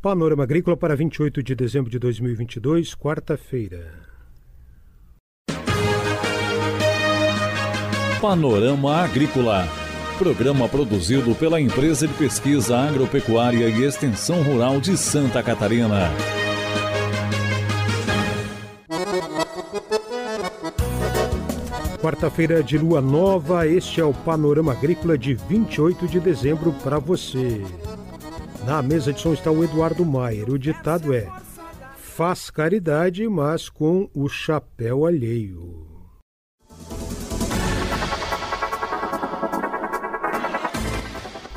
Panorama Agrícola para 28 de dezembro de 2022, quarta-feira. Panorama Agrícola. Programa produzido pela Empresa de Pesquisa Agropecuária e Extensão Rural de Santa Catarina. Quarta-feira de lua nova, este é o Panorama Agrícola de 28 de dezembro para você. Na mesa de som está o Eduardo Maier. O ditado é: faz caridade, mas com o chapéu alheio.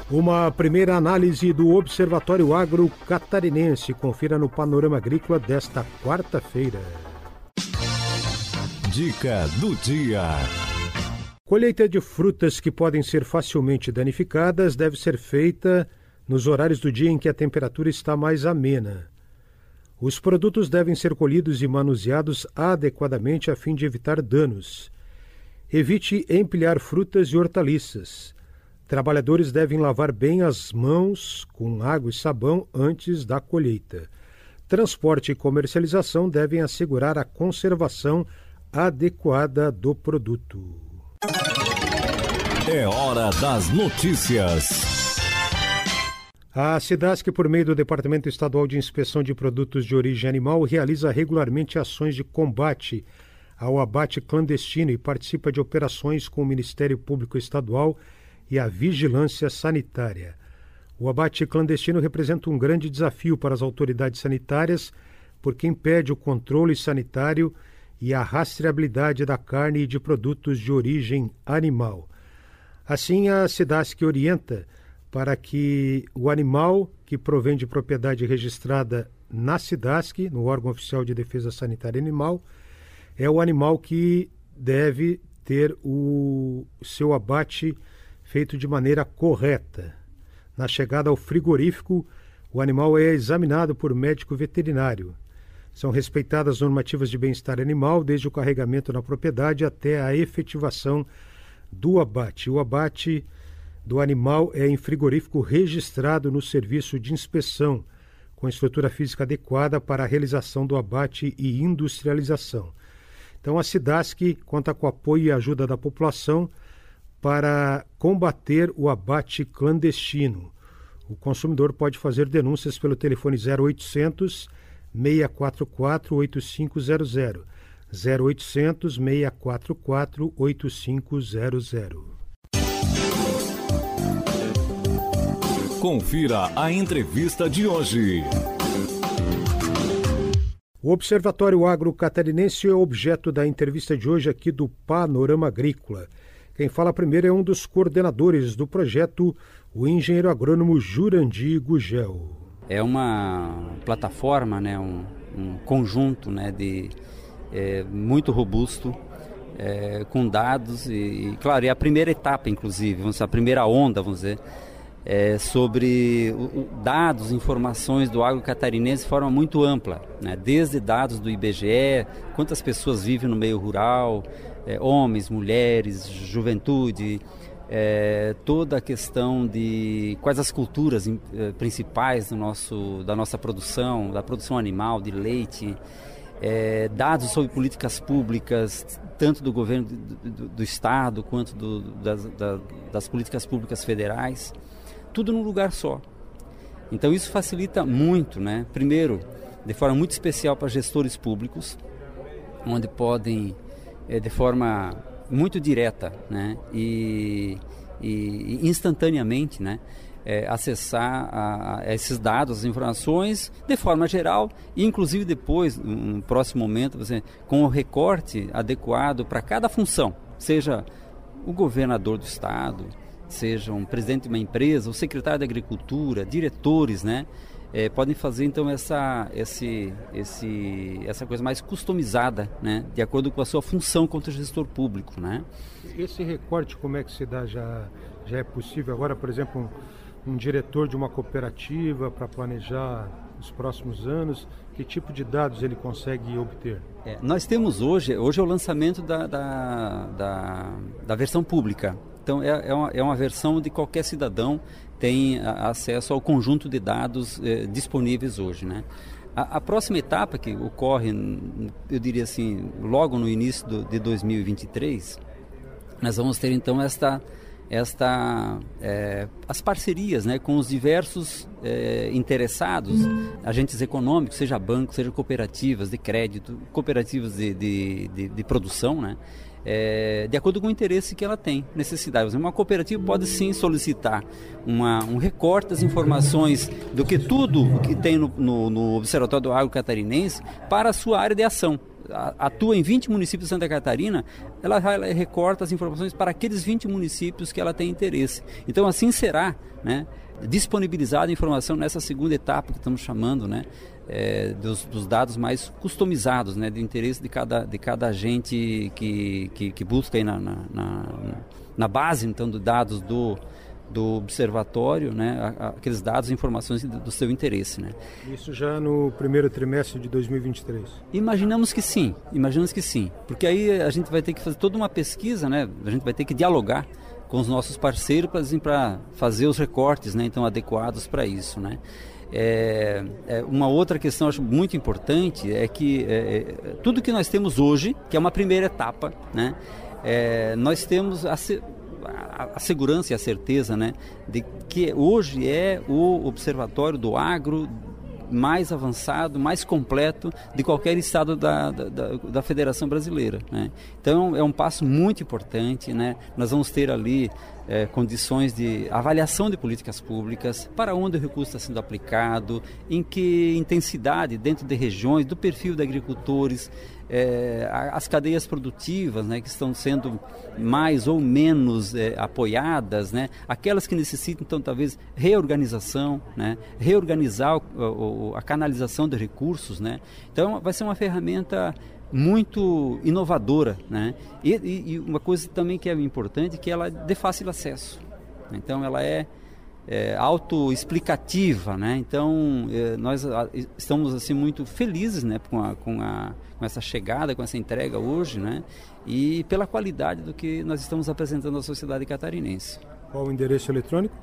Uma primeira análise do Observatório Agro Catarinense. Confira no Panorama Agrícola desta quarta-feira. Dica do dia. Colheita de frutas que podem ser facilmente danificadas deve ser feita nos horários do dia em que a temperatura está mais amena. Os produtos devem ser colhidos e manuseados adequadamente a fim de evitar danos. Evite empilhar frutas e hortaliças. Trabalhadores devem lavar bem as mãos com água e sabão antes da colheita. Transporte e comercialização devem assegurar a conservação adequada do produto. É hora das notícias. A SIDASC, por meio do Departamento Estadual de Inspeção de Produtos de Origem Animal, realiza regularmente ações de combate ao abate clandestino e participa de operações com o Ministério Público Estadual e a vigilância sanitária. O abate clandestino representa um grande desafio para as autoridades sanitárias, porque impede o controle sanitário e a rastreabilidade da carne e de produtos de origem animal. Assim, a SIDASC orienta para que o animal que provém de propriedade registrada na SIDASC, no órgão oficial de defesa sanitária animal, é o animal que deve ter o seu abate feito de maneira correta. Na chegada ao frigorífico, o animal é examinado por médico veterinário. São respeitadas normativas de bem-estar animal, desde o carregamento na propriedade até a efetivação do abate. O abate do animal é em frigorífico registrado no serviço de inspeção, com estrutura física adequada para a realização do abate e industrialização. Então, a SIDASC conta com apoio e ajuda da população para combater o abate clandestino. O consumidor pode fazer denúncias pelo telefone 0800 644 8500. 0800 644 8500. Confira a entrevista de hoje. O Observatório Agro Catarinense é objeto da entrevista de hoje aqui do Panorama Agrícola. Quem fala primeiro é um dos coordenadores do projeto, o engenheiro agrônomo Jurandir Gugel. É uma plataforma, né, um, um conjunto né, de, é, muito robusto, é, com dados e, e, claro, é a primeira etapa, inclusive, vamos dizer, a primeira onda, vamos dizer, é, sobre o, dados, informações do agro catarinense de forma muito ampla, né? desde dados do IBGE, quantas pessoas vivem no meio rural, é, homens, mulheres, juventude, é, toda a questão de quais as culturas é, principais do nosso, da nossa produção, da produção animal, de leite, é, dados sobre políticas públicas, tanto do governo do, do, do Estado quanto do, das, da, das políticas públicas federais, tudo num lugar só. Então isso facilita muito, né? Primeiro, de forma muito especial para gestores públicos, onde podem é, de forma muito direta né? e, e, instantaneamente né? É, acessar a, a esses dados, as informações de forma geral e inclusive depois, no próximo momento, você, com o recorte adequado para cada função, seja o governador do estado, seja um presidente de uma empresa, o secretário da agricultura, diretores, né? é, podem fazer então essa, esse, esse, essa coisa mais customizada, né, de acordo com a sua função quanto gestor público, né? Esse recorte como é que se dá já já é possível agora, por exemplo, um, um diretor de uma cooperativa para planejar os próximos anos, que tipo de dados ele consegue obter? É, nós temos hoje, hoje é o lançamento da, da, da, da versão pública. Então é, é, uma, é uma versão de qualquer cidadão tem acesso ao conjunto de dados eh, disponíveis hoje, né? A, a, próxima etapa que ocorre, eu diria assim, logo no início do, de 2023, nós vamos ter então esta esta é, as parcerias né, com os diversos é, interessados, agentes econômicos, seja bancos, seja cooperativas de crédito, cooperativas de, de, de, de produção, né, é, de acordo com o interesse que ela tem, necessidade. Uma cooperativa pode sim solicitar uma, um recorte das informações do que tudo que tem no, no, no Observatório do Agro Catarinense para a sua área de ação atua em 20 municípios de Santa Catarina, ela, recorta as informações para aqueles 20 municípios que ela tem interesse. Então, assim será né, disponibilizada a informação nessa segunda etapa que estamos chamando, né, é, dos, dos, dados mais customizados, né, do interesse de cada, de cada agente que, que, que busca aí na, na, na, na base então, dos dados do, do observatório, né, aqueles dados e informações do seu interesse. Né. Isso já no primeiro trimestre de 2023? Imaginamos que sim, imaginamos que sim, porque aí a gente vai ter que fazer toda uma pesquisa, né, a gente vai ter que dialogar com os nossos parceiros para fazer os recortes né, então adequados para isso. Né. É, é, uma outra questão acho muito importante é que é, é tudo que nós temos hoje, que é uma primeira etapa, né, é, nós temos a, a, a, segurança e a certeza né, de que hoje é o observatório do agro mais avançado, mais completo de qualquer estado da, da, da Federação Brasileira. Né? Então é um passo muito importante. Né? Nós vamos ter ali é, condições de avaliação de políticas públicas, para onde o recurso está sendo aplicado, em que intensidade dentro de regiões, do perfil de agricultores, é, as cadeias produtivas né, que estão sendo mais ou menos é, apoiadas, né, aquelas que necessitam, então, talvez, reorganização, né, reorganizar o, o, a canalização de recursos. Né. Então, vai ser uma ferramenta muito inovadora. Né. E, e, uma coisa também que é importante, que ela é de fácil acesso. Então, ela é é, autoexplicativa, né? Então é, nós a, estamos assim muito felizes, né, com, a, com, a, com essa chegada, com essa entrega hoje, né? E pela qualidade do que nós estamos apresentando à sociedade catarinense. Qual o endereço eletrônico?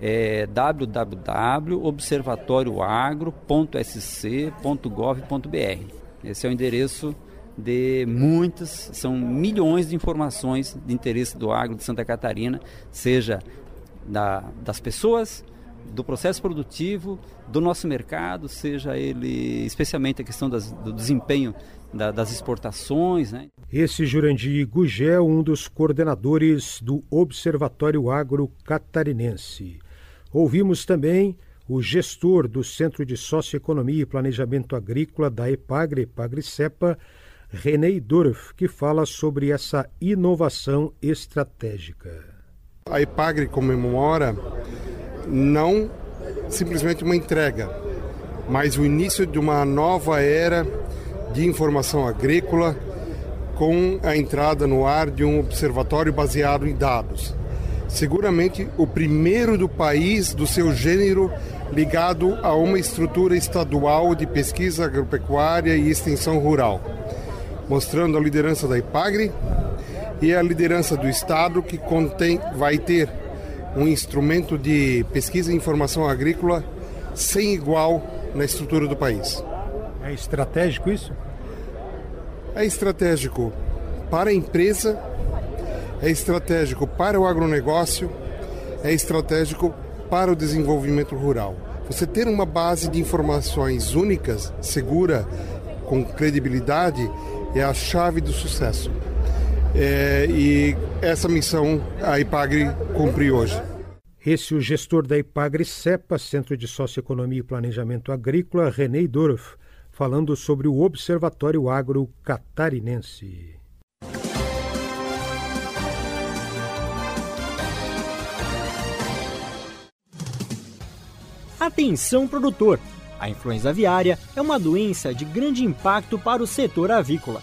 É www.observatorioagro.sc.gov.br. Esse é o endereço de muitas, são milhões de informações de interesse do agro de Santa Catarina, seja da, das pessoas, do processo produtivo, do nosso mercado, seja ele especialmente a questão das, do desempenho da, das exportações. Né? Esse Jurandir Gugel, um dos coordenadores do Observatório Agro Catarinense. Ouvimos também o gestor do Centro de Socioeconomia e Planejamento Agrícola da EPAGRE, EPAGRE-CEPA, René Dorf, que fala sobre essa inovação estratégica. A IPAGRE comemora não simplesmente uma entrega, mas o início de uma nova era de informação agrícola com a entrada no ar de um observatório baseado em dados. Seguramente o primeiro do país do seu gênero ligado a uma estrutura estadual de pesquisa agropecuária e extensão rural, mostrando a liderança da IPAGRE e a liderança do Estado, que contém, vai ter um instrumento de pesquisa e informação agrícola sem igual na estrutura do país. É estratégico isso? É estratégico para a empresa, é estratégico para o agronegócio, é estratégico para o desenvolvimento rural. Você ter uma base de informações únicas, segura, com credibilidade, é a chave do sucesso. É, e essa missão a IPAGRE cumpre hoje. Esse é o gestor da IPAGRE CEPA, Centro de Socioeconomia e Planejamento Agrícola, René Dorf, falando sobre o Observatório Agro Catarinense. Atenção produtor! A influenza aviária é uma doença de grande impacto para o setor avícola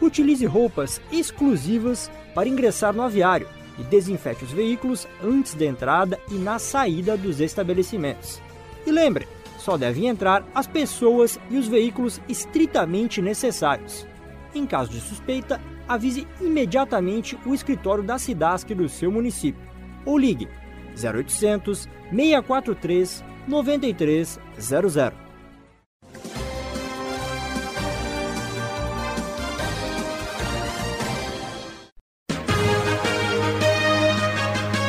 Utilize roupas exclusivas para ingressar no aviário e desinfete os veículos antes da entrada e na saída dos estabelecimentos. E lembre, só devem entrar as pessoas e os veículos estritamente necessários. Em caso de suspeita, avise imediatamente o escritório da SIDASC do seu município ou ligue 0800 643 9300.